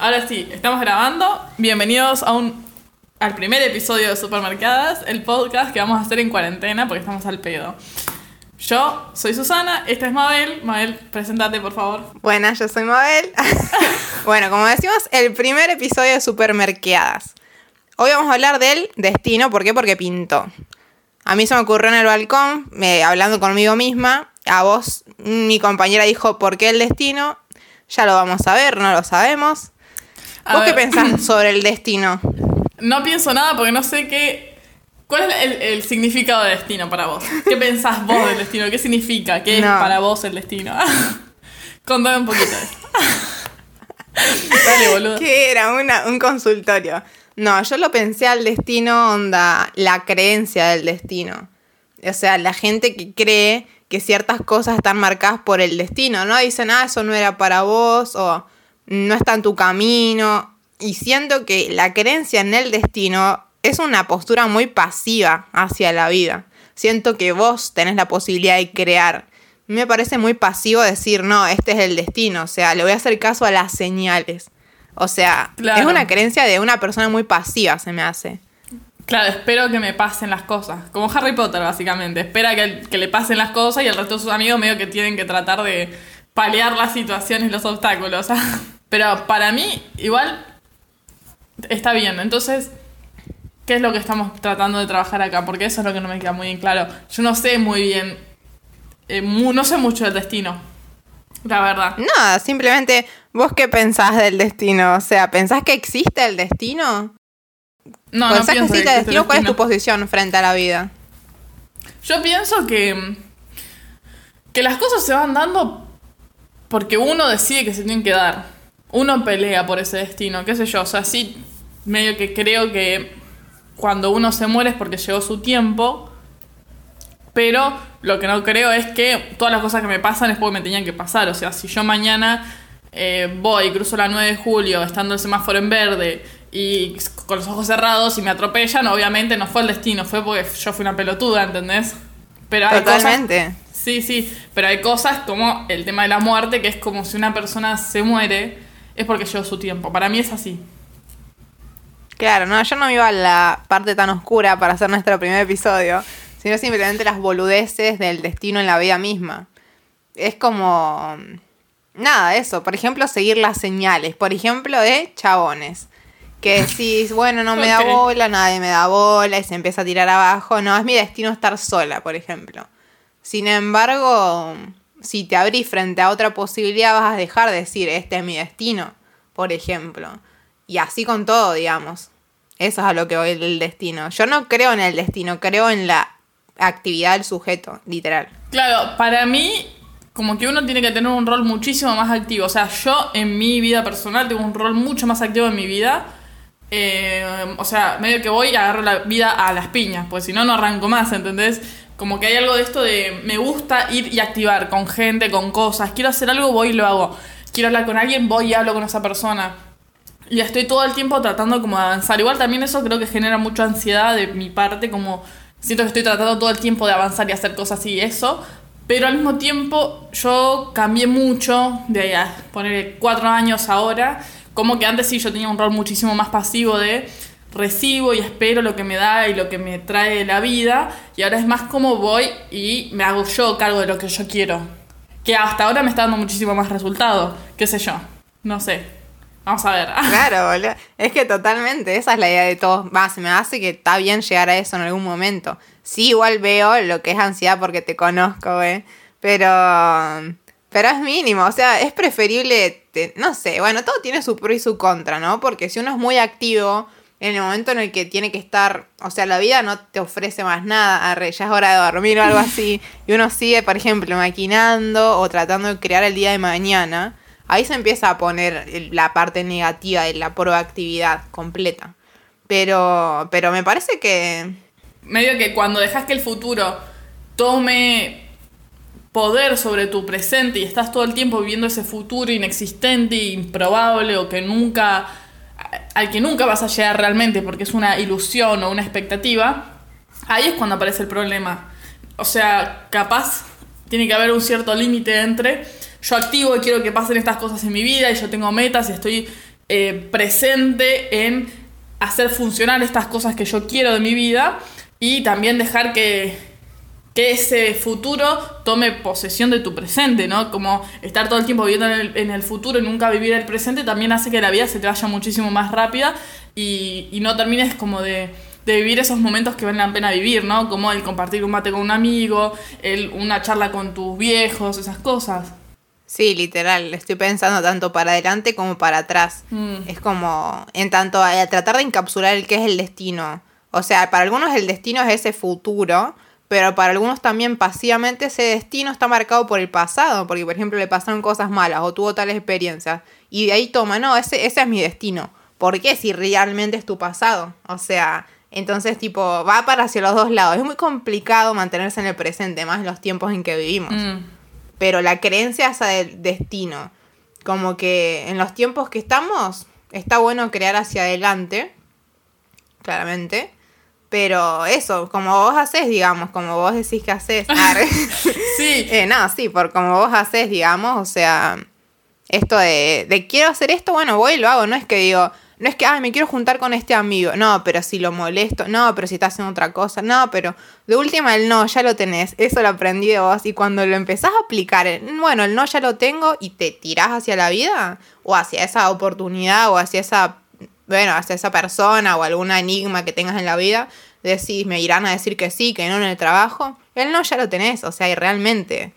Ahora sí, estamos grabando. Bienvenidos a un al primer episodio de Supermercadas, el podcast que vamos a hacer en cuarentena porque estamos al pedo. Yo soy Susana, esta es Mabel. Mabel, preséntate por favor. Buenas, yo soy Mabel. bueno, como decimos, el primer episodio de Supermercadas. Hoy vamos a hablar del destino, ¿por qué? Porque pintó. A mí se me ocurrió en el balcón, me, hablando conmigo misma. A vos, mi compañera dijo, ¿por qué el destino? Ya lo vamos a ver, no lo sabemos. ¿Vos qué pensás sobre el destino? No pienso nada porque no sé qué. ¿Cuál es el, el significado de destino para vos? ¿Qué pensás vos del destino? ¿Qué significa? ¿Qué es para vos el destino? Contame un poquito de esto. Dale, boludo. Que era una- un consultorio. No, yo lo pensé al destino, onda, la creencia del destino. O sea, la gente que cree que ciertas cosas están marcadas por el destino, ¿no? Dicen, ah, eso no era para vos, o no está en tu camino. Y siento que la creencia en el destino es una postura muy pasiva hacia la vida. Siento que vos tenés la posibilidad de crear. Me parece muy pasivo decir, no, este es el destino. O sea, le voy a hacer caso a las señales. O sea, Claro. es una creencia de una persona muy pasiva, se me hace. Claro, espero que me pasen las cosas. Como Harry Potter, básicamente. Espera que, que le pasen las cosas y el resto de sus amigos medio que tienen que tratar de paliar las situaciones y los obstáculos. Pero para mí, igual, está bien. Entonces, ¿qué es lo que estamos tratando de trabajar acá? Porque eso es lo que no me queda muy bien claro. Yo no sé muy bien, eh, mu- no sé mucho del destino. La verdad. Nada, simplemente, ¿vos qué pensás del destino? O sea, ¿pensás que existe el destino? No, no ¿Pensás que existe el existe destino? ¿Cuál es tu posición frente a la vida? Yo pienso que. que las cosas se van dando porque uno decide que se tienen que dar. Uno pelea por ese destino, qué sé yo. O sea, sí, medio que creo que cuando uno se muere es porque llegó su tiempo. Pero lo que no creo es que todas las cosas que me pasan es porque me tenían que pasar. O sea, si yo mañana eh, voy, cruzo la 9 de julio, estando el semáforo en verde y con los ojos cerrados y me atropellan, obviamente no fue el destino, fue porque yo fui una pelotuda, ¿entendés? Pero hay cosas- Totalmente. Sí, sí, pero hay cosas como el tema de la muerte, que es como si una persona se muere, es porque llegó su tiempo. Para mí es así. Claro, no, yo no me iba a la parte tan oscura para hacer nuestro primer episodio, sino simplemente las boludeces del destino en la vida misma. Es como... Nada, eso. Por ejemplo, seguir las señales. Por ejemplo, de chabones. Que decís, bueno, no me da bola, nadie me da bola y se empieza a tirar abajo. No, es mi destino estar sola, por ejemplo. Sin embargo, si te abrís frente a otra posibilidad, vas a dejar de decir, este es mi destino, por ejemplo. Y así con todo, digamos. Eso es a lo que voy del destino. Yo no creo en el destino, creo en la actividad del sujeto, literal. Claro, para mí, como que uno tiene que tener un rol muchísimo más activo. O sea, yo en mi vida personal tengo un rol mucho más activo en mi vida. Eh, o sea, medio que voy y agarro la vida a las piñas, pues si no, no arranco más, ¿entendés? Como que hay algo de esto de me gusta ir y activar con gente, con cosas. Quiero hacer algo, voy y lo hago. Quiero hablar con alguien, voy y hablo con esa persona. Y estoy todo el tiempo tratando como de avanzar. Igual también eso creo que genera mucha ansiedad de mi parte, como siento que estoy tratando todo el tiempo de avanzar y hacer cosas y eso. Pero al mismo tiempo yo cambié mucho de poner cuatro años ahora. Como que antes sí yo tenía un rol muchísimo más pasivo de recibo y espero lo que me da y lo que me trae la vida. Y ahora es más como voy y me hago yo cargo de lo que yo quiero. Que hasta ahora me está dando muchísimo más resultado. ¿Qué sé yo? No sé. Vamos a ver. Claro, boludo. Es que totalmente, esa es la idea de todos. Se me hace que está bien llegar a eso en algún momento. Sí, igual veo lo que es ansiedad porque te conozco, güey. Pero. Pero es mínimo, o sea, es preferible. no sé, bueno, todo tiene su pro y su contra, ¿no? Porque si uno es muy activo en el momento en el que tiene que estar. O sea, la vida no te ofrece más nada. Arre, ya es hora de dormir o algo así. Y uno sigue, por ejemplo, maquinando o tratando de crear el día de mañana ahí se empieza a poner la parte negativa de la proactividad completa. Pero, pero me parece que medio que cuando dejas que el futuro tome poder sobre tu presente y estás todo el tiempo viviendo ese futuro inexistente, improbable o que nunca al que nunca vas a llegar realmente porque es una ilusión o una expectativa, ahí es cuando aparece el problema. O sea, capaz tiene que haber un cierto límite entre yo activo y quiero que pasen estas cosas en mi vida y yo tengo metas y estoy eh, presente en hacer funcionar estas cosas que yo quiero de mi vida y también dejar que, que ese futuro tome posesión de tu presente, ¿no? Como estar todo el tiempo viviendo en el, en el futuro y nunca vivir el presente también hace que la vida se te vaya muchísimo más rápida y, y no termines como de, de vivir esos momentos que valen la pena vivir, ¿no? Como el compartir un mate con un amigo, el, una charla con tus viejos, esas cosas. Sí, literal, estoy pensando tanto para adelante como para atrás. Mm. Es como, en tanto a tratar de encapsular el que es el destino. O sea, para algunos el destino es ese futuro, pero para algunos también pasivamente ese destino está marcado por el pasado, porque por ejemplo le pasaron cosas malas o tuvo tales experiencias. Y de ahí toma, no, ese, ese es mi destino. ¿Por qué si realmente es tu pasado? O sea, entonces tipo, va para hacia los dos lados. Es muy complicado mantenerse en el presente, más en los tiempos en que vivimos. Mm. Pero la creencia esa del destino, como que en los tiempos que estamos, está bueno crear hacia adelante, claramente. Pero eso, como vos haces, digamos, como vos decís que haces. Sí, Eh, no, sí, por como vos haces, digamos, o sea, esto de, de quiero hacer esto, bueno, voy y lo hago, no es que digo, no es que, ay, me quiero juntar con este amigo, no, pero si lo molesto, no, pero si está haciendo otra cosa, no, pero de última el no, ya lo tenés, eso lo aprendí de vos. Y cuando lo empezás a aplicar, bueno, el no ya lo tengo y te tirás hacia la vida o hacia esa oportunidad o hacia esa, bueno, hacia esa persona o algún enigma que tengas en la vida, decís, me irán a decir que sí, que no en el trabajo, el no ya lo tenés, o sea, y realmente...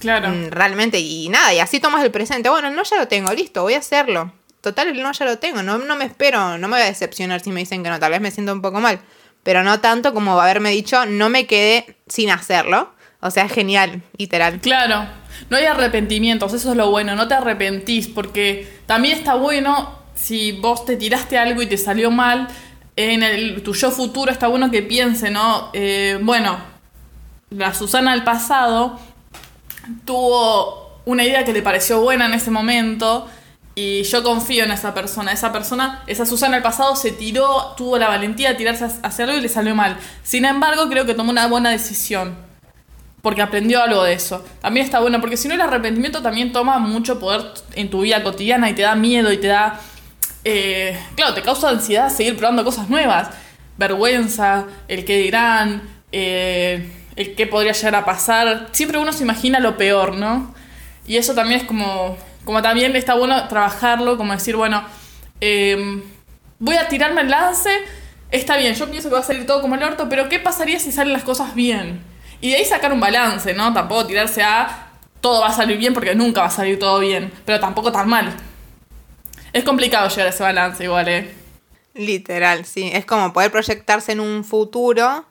claro. Mm, realmente, y nada, y así tomas el presente. Bueno, el no ya lo tengo, listo, voy a hacerlo. Total, el no ya lo tengo, no, no me espero, no me voy a decepcionar si me dicen que no, tal vez me siento un poco mal, pero no tanto como haberme dicho, no me quedé sin hacerlo. O sea, es genial, literal. Claro, no hay arrepentimientos, eso es lo bueno, no te arrepentís, porque también está bueno si vos te tiraste algo y te salió mal, en el, tu yo futuro está bueno que piense, ¿no? Eh, bueno, la Susana del pasado tuvo una idea que le pareció buena en ese momento y yo confío en esa persona. Esa persona, esa Susana del pasado se tiró, tuvo la valentía de tirarse a hacerlo y le salió mal. Sin embargo, creo que tomó una buena decisión porque aprendió algo de eso. También está bueno, porque si no el arrepentimiento también toma mucho poder en tu vida cotidiana y te da miedo y te da... eh, claro, te causa ansiedad seguir probando cosas nuevas. Vergüenza, el que dirán, eh, el que podría llegar a pasar. Siempre uno se imagina lo peor, ¿no? Y eso también es como... Como también está bueno trabajarlo, como decir, bueno, eh, voy a tirarme el lance, está bien, yo pienso que va a salir todo como el orto, pero ¿qué pasaría si salen las cosas bien? Y de ahí sacar un balance, ¿no? Tampoco tirarse a todo va a salir bien porque nunca va a salir todo bien, pero tampoco tan mal. Es complicado llegar a ese balance igual, ¿eh? Literal, sí. Es como poder proyectarse en un futuro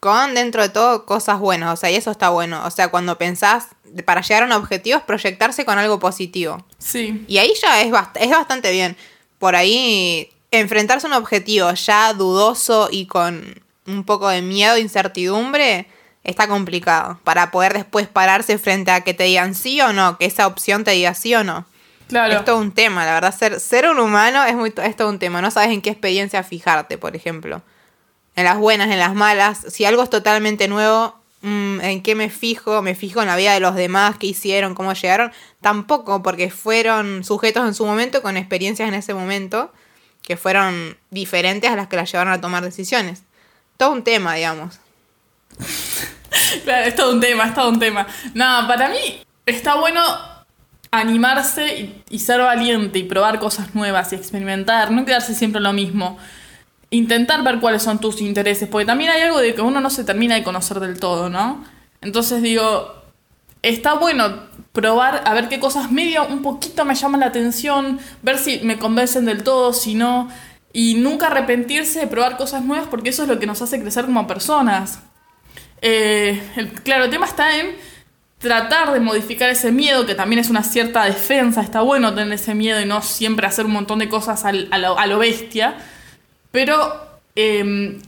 con dentro de todo cosas buenas. O sea, y eso está bueno. O sea, cuando pensás para llegar a un objetivo es proyectarse con algo positivo. Sí. Y ahí ya es, bast- es bastante bien. Por ahí, enfrentarse a un objetivo ya dudoso y con un poco de miedo incertidumbre está complicado. Para poder después pararse frente a que te digan sí o no, que esa opción te diga sí o no. Claro. Es todo un tema, la verdad. Ser, ser un humano es, muy, es todo un tema. No sabes en qué experiencia fijarte, por ejemplo. En las buenas, en las malas. Si algo es totalmente nuevo, mm, ¿en qué me fijo? ¿Me fijo en la vida de los demás? ¿Qué hicieron? ¿Cómo llegaron? Tampoco, porque fueron sujetos en su momento con experiencias en ese momento que fueron diferentes a las que las llevaron a tomar decisiones. Todo un tema, digamos. Claro, es todo un tema, es todo un tema. Nada, para mí está bueno animarse y, ser valiente y probar cosas nuevas y experimentar, no quedarse siempre lo mismo. Intentar ver cuáles son tus intereses, porque también hay algo de que uno no se termina de conocer del todo, ¿no? Entonces digo, está bueno probar a ver qué cosas medio un poquito me llaman la atención, ver si me convencen del todo, si no, y nunca arrepentirse de probar cosas nuevas porque eso es lo que nos hace crecer como personas. Eh, el- claro, el tema está en tratar de modificar ese miedo, que también es una cierta defensa, está bueno tener ese miedo y no siempre hacer un montón de cosas a, lo, bestia, pero eh,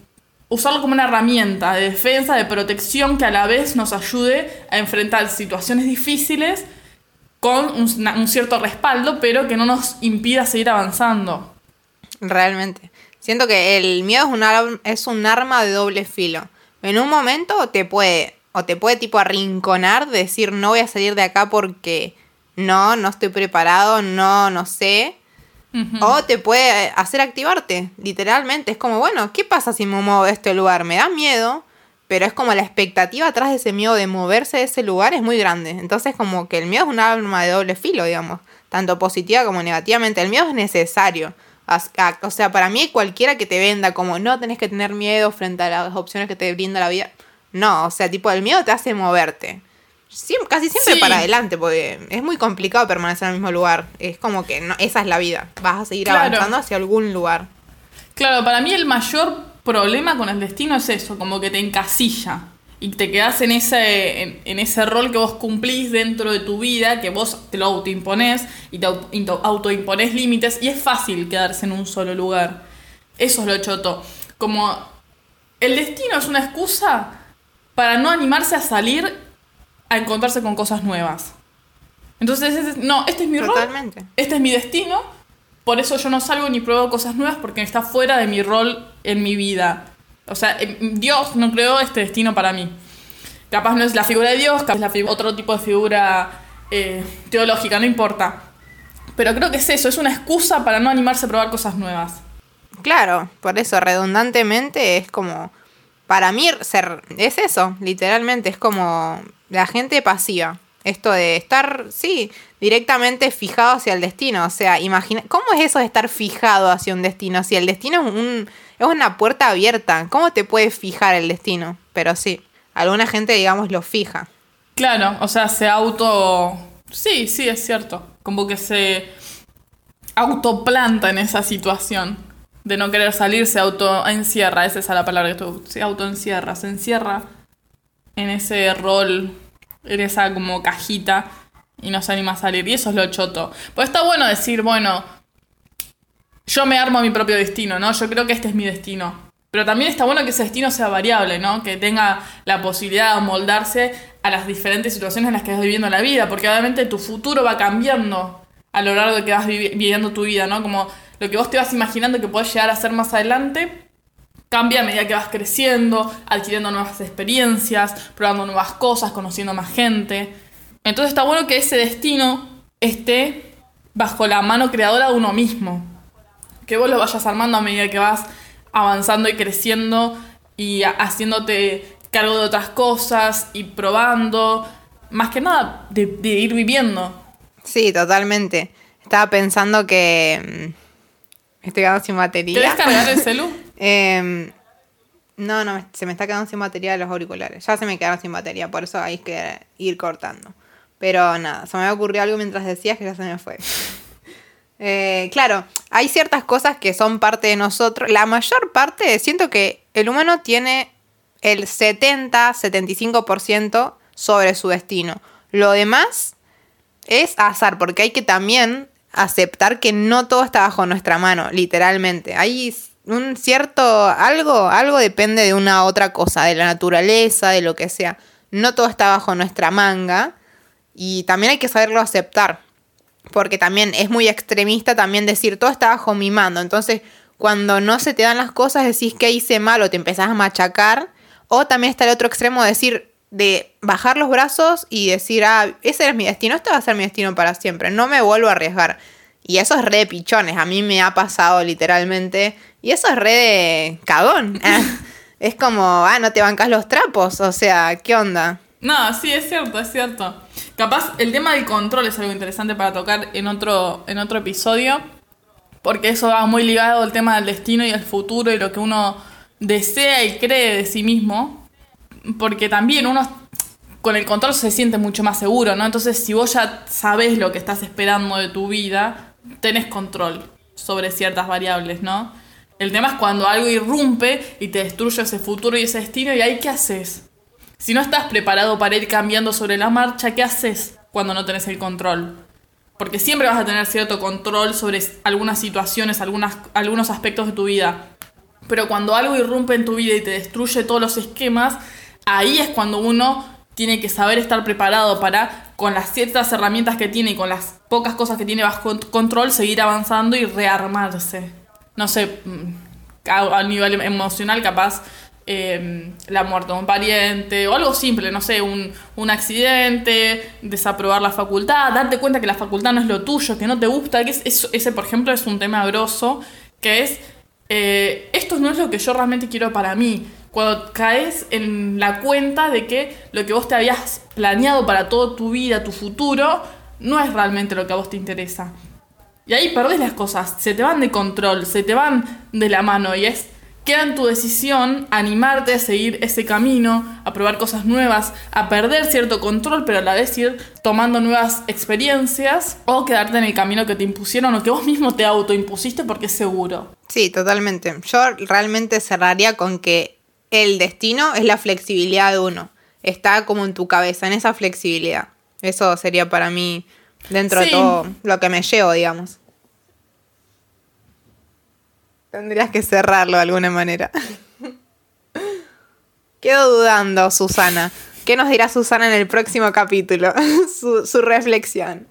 usarlo como una herramienta de defensa, de protección que a la vez nos ayude a enfrentar situaciones difíciles con un, cierto respaldo, pero que no nos impida seguir avanzando. Realmente. Siento que el miedo es un, es un arma de doble filo. En un momento te puede, o te puede tipo arrinconar, decir no voy a salir de acá porque no, no estoy preparado, no, no sé. O te puede hacer activarte, literalmente. Es como, bueno, ¿qué pasa si me muevo de este lugar? Me da miedo, pero es como la expectativa atrás de ese miedo de moverse de ese lugar es muy grande. Entonces, como que el miedo es un arma de doble filo, digamos, tanto positiva como negativamente. El miedo es necesario. O sea, para mí cualquiera que te venda como no tenés que tener miedo frente a las opciones que te brinda la vida. No, o sea, tipo, el miedo te hace moverte casi siempre para adelante, porque es muy complicado permanecer en el mismo lugar. Es como que no, esa es la vida. Vas a seguir avanzando hacia algún lugar. Claro, para mí el mayor problema con el destino es eso, como que te encasilla. Y te quedas en ese, en, ese rol que vos cumplís dentro de tu vida, que vos te lo autoimponés y te autoimponés límites, y es fácil quedarse en un solo lugar. Eso es lo choto. Como el destino es una excusa para no animarse a salir a encontrarse con cosas nuevas. Entonces, no, este es mi Totalmente. rol, este es mi destino, por eso yo no salgo ni pruebo cosas nuevas porque está fuera de mi rol en mi vida. O sea, em, Dios no creó este destino para mí. Capaz no es la figura de Dios, capaz es la otro tipo de figura eh, teológica, no importa. Pero creo que es eso, es una excusa para no animarse a probar cosas nuevas. Claro, por eso redundantemente es como, para mí ser, es eso, literalmente, es como la gente pasiva. Esto de estar, sí, directamente fijado hacia el destino. O sea, imagina, ¿cómo es eso de estar fijado hacia un destino? Si el destino es, un, es una puerta abierta, ¿cómo te puede fijar el destino? Pero sí, alguna gente, digamos, lo fija. Claro, o sea, se auto... Sí, sí, es cierto. Como que se autoplanta en esa situación de no querer salir, se autoencierra. Esa es la palabra que tú... Se autoencierra, se encierra en ese rol, en esa como cajita y no se anima a salir. Y eso es lo choto. Pues está bueno decir, bueno, yo me armo mi propio destino, ¿no? Yo creo que este es mi destino. Pero también está bueno que ese destino sea variable, ¿no? Que tenga la posibilidad de amoldarse a las diferentes situaciones en las que vas viviendo la vida, porque obviamente tu futuro va cambiando a lo largo de que vas viviendo tu vida, ¿no? Como lo que vos te vas imaginando que puedes llegar a ser más adelante, cambia a medida que vas creciendo, adquiriendo nuevas experiencias, probando nuevas cosas, conociendo más gente. Entonces está bueno que ese destino esté bajo la mano creadora de uno mismo. Que vos lo vayas armando a medida que vas avanzando y creciendo y haciéndote cargo de otras cosas y probando. Más que nada, de, ir viviendo. Sí, totalmente. Estaba pensando que... Mm, estoy quedando sin batería. ¿Querés cargar el celu? Em, no, no, se me está quedando sin batería los auriculares. Ya se me quedaron sin batería, por eso hay que ir cortando. Pero nada, se me ocurrió algo mientras decías que ya se me fue. Eh, claro, hay ciertas cosas que son parte de nosotros. La mayor parte, siento que el humano tiene el 70-75% sobre su destino. Lo demás es azar, porque hay que también aceptar que no todo está bajo nuestra mano, literalmente. Hay un cierto algo, algo depende de una otra cosa, de la naturaleza, de lo que sea. No todo está bajo nuestra manga y también hay que saberlo aceptar, porque también es muy extremista también decir todo está bajo mi mando. Entonces, cuando no se te dan las cosas decís que hice mal o te empezás a machacar, o también está el otro extremo de decir de bajar los brazos y decir, ah, ese es mi destino, este va a ser mi destino para siempre, no me vuelvo a arriesgar. Y eso es re de pichones, a mí me ha pasado literalmente. Y eso es re de cagón. es como, ah, no te bancas los trapos, o sea, ¿qué onda? No, sí, es cierto, es cierto. Capaz el tema del control es algo interesante para tocar en otro, en otro episodio, porque eso va muy ligado al tema del destino y el futuro y lo que uno desea y cree de sí mismo, porque también uno con el control se siente mucho más seguro, ¿no? Entonces, si vos ya sabes lo que estás esperando de tu vida, tenés control sobre ciertas variables, ¿no? El tema es cuando algo irrumpe y te destruye ese futuro y ese destino, ¿y ahí qué haces? Si no estás preparado para ir cambiando sobre la marcha, ¿qué haces cuando no tenés el control? Porque siempre vas a tener cierto control sobre algunas situaciones, algunas, algunos aspectos de tu vida. Pero cuando algo irrumpe en tu vida y te destruye todos los esquemas, ahí es cuando uno tiene que saber estar preparado para, con las ciertas herramientas que tiene y con las pocas cosas que tiene bajo control, seguir avanzando y rearmarse. No sé, mm, a, nivel emocional capaz eh, la muerte de un pariente o algo simple, no sé, un, un accidente, desaprobar la facultad, darte cuenta que la facultad no es lo tuyo, que no te gusta, que es, es- ese por ejemplo es un tema grosso, que es, eh, esto no es lo que yo realmente quiero para mí. Cuando caes en la cuenta de que lo que vos te habías planeado para toda tu vida, tu futuro, no es realmente lo que a vos te interesa. Y ahí perdés las cosas, se te van de control, se te van de la mano y es queda en tu decisión animarte a seguir ese camino, a probar cosas nuevas, a perder cierto control, pero a la vez ir tomando nuevas experiencias o quedarte en el camino que te impusieron o que vos mismo te autoimpusiste porque es seguro. Sí, totalmente. Yo realmente cerraría con que el destino es la flexibilidad de uno. Está como en tu cabeza, en esa flexibilidad. Eso sería para mí, dentro de todo, lo que me llevo, digamos. Tendrías que cerrarlo de alguna manera. Quedo dudando, Susana. ¿Qué nos dirá Susana en el próximo capítulo? su, su reflexión.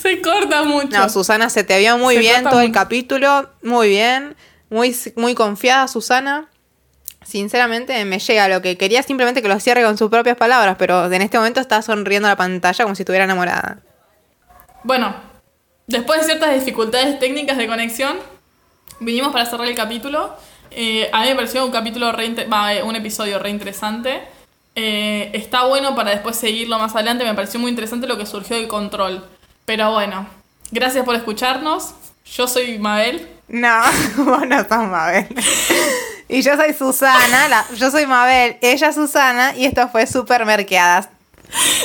Se corta mucho. No, Susana, se te vio muy Se bien todo el capítulo. Muy bien. Muy, muy confiada, Susana. Sinceramente, me llega lo que quería simplemente que lo cierre con sus propias palabras, pero en este momento está sonriendo a la pantalla como si estuviera enamorada. Bueno, después de ciertas dificultades técnicas de conexión, vinimos para cerrar el capítulo. Eh, a mí me pareció un capítulo re eh, un episodio re interesante. Eh, está bueno para después seguirlo más adelante. Me pareció muy interesante lo que surgió del control. Pero bueno, gracias por escucharnos. Yo soy Mabel. No, vos no sos Mabel. Y yo soy Susana, la- yo soy Mabel, ella Susana y esto fue Supermerqueadas.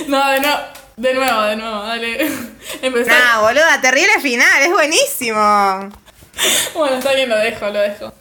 No, de, no, de nuevo, de nuevo, dale. Empezar. Nah, boluda, terrible final, es buenísimo. Bueno, está bien, lo dejo, lo dejo.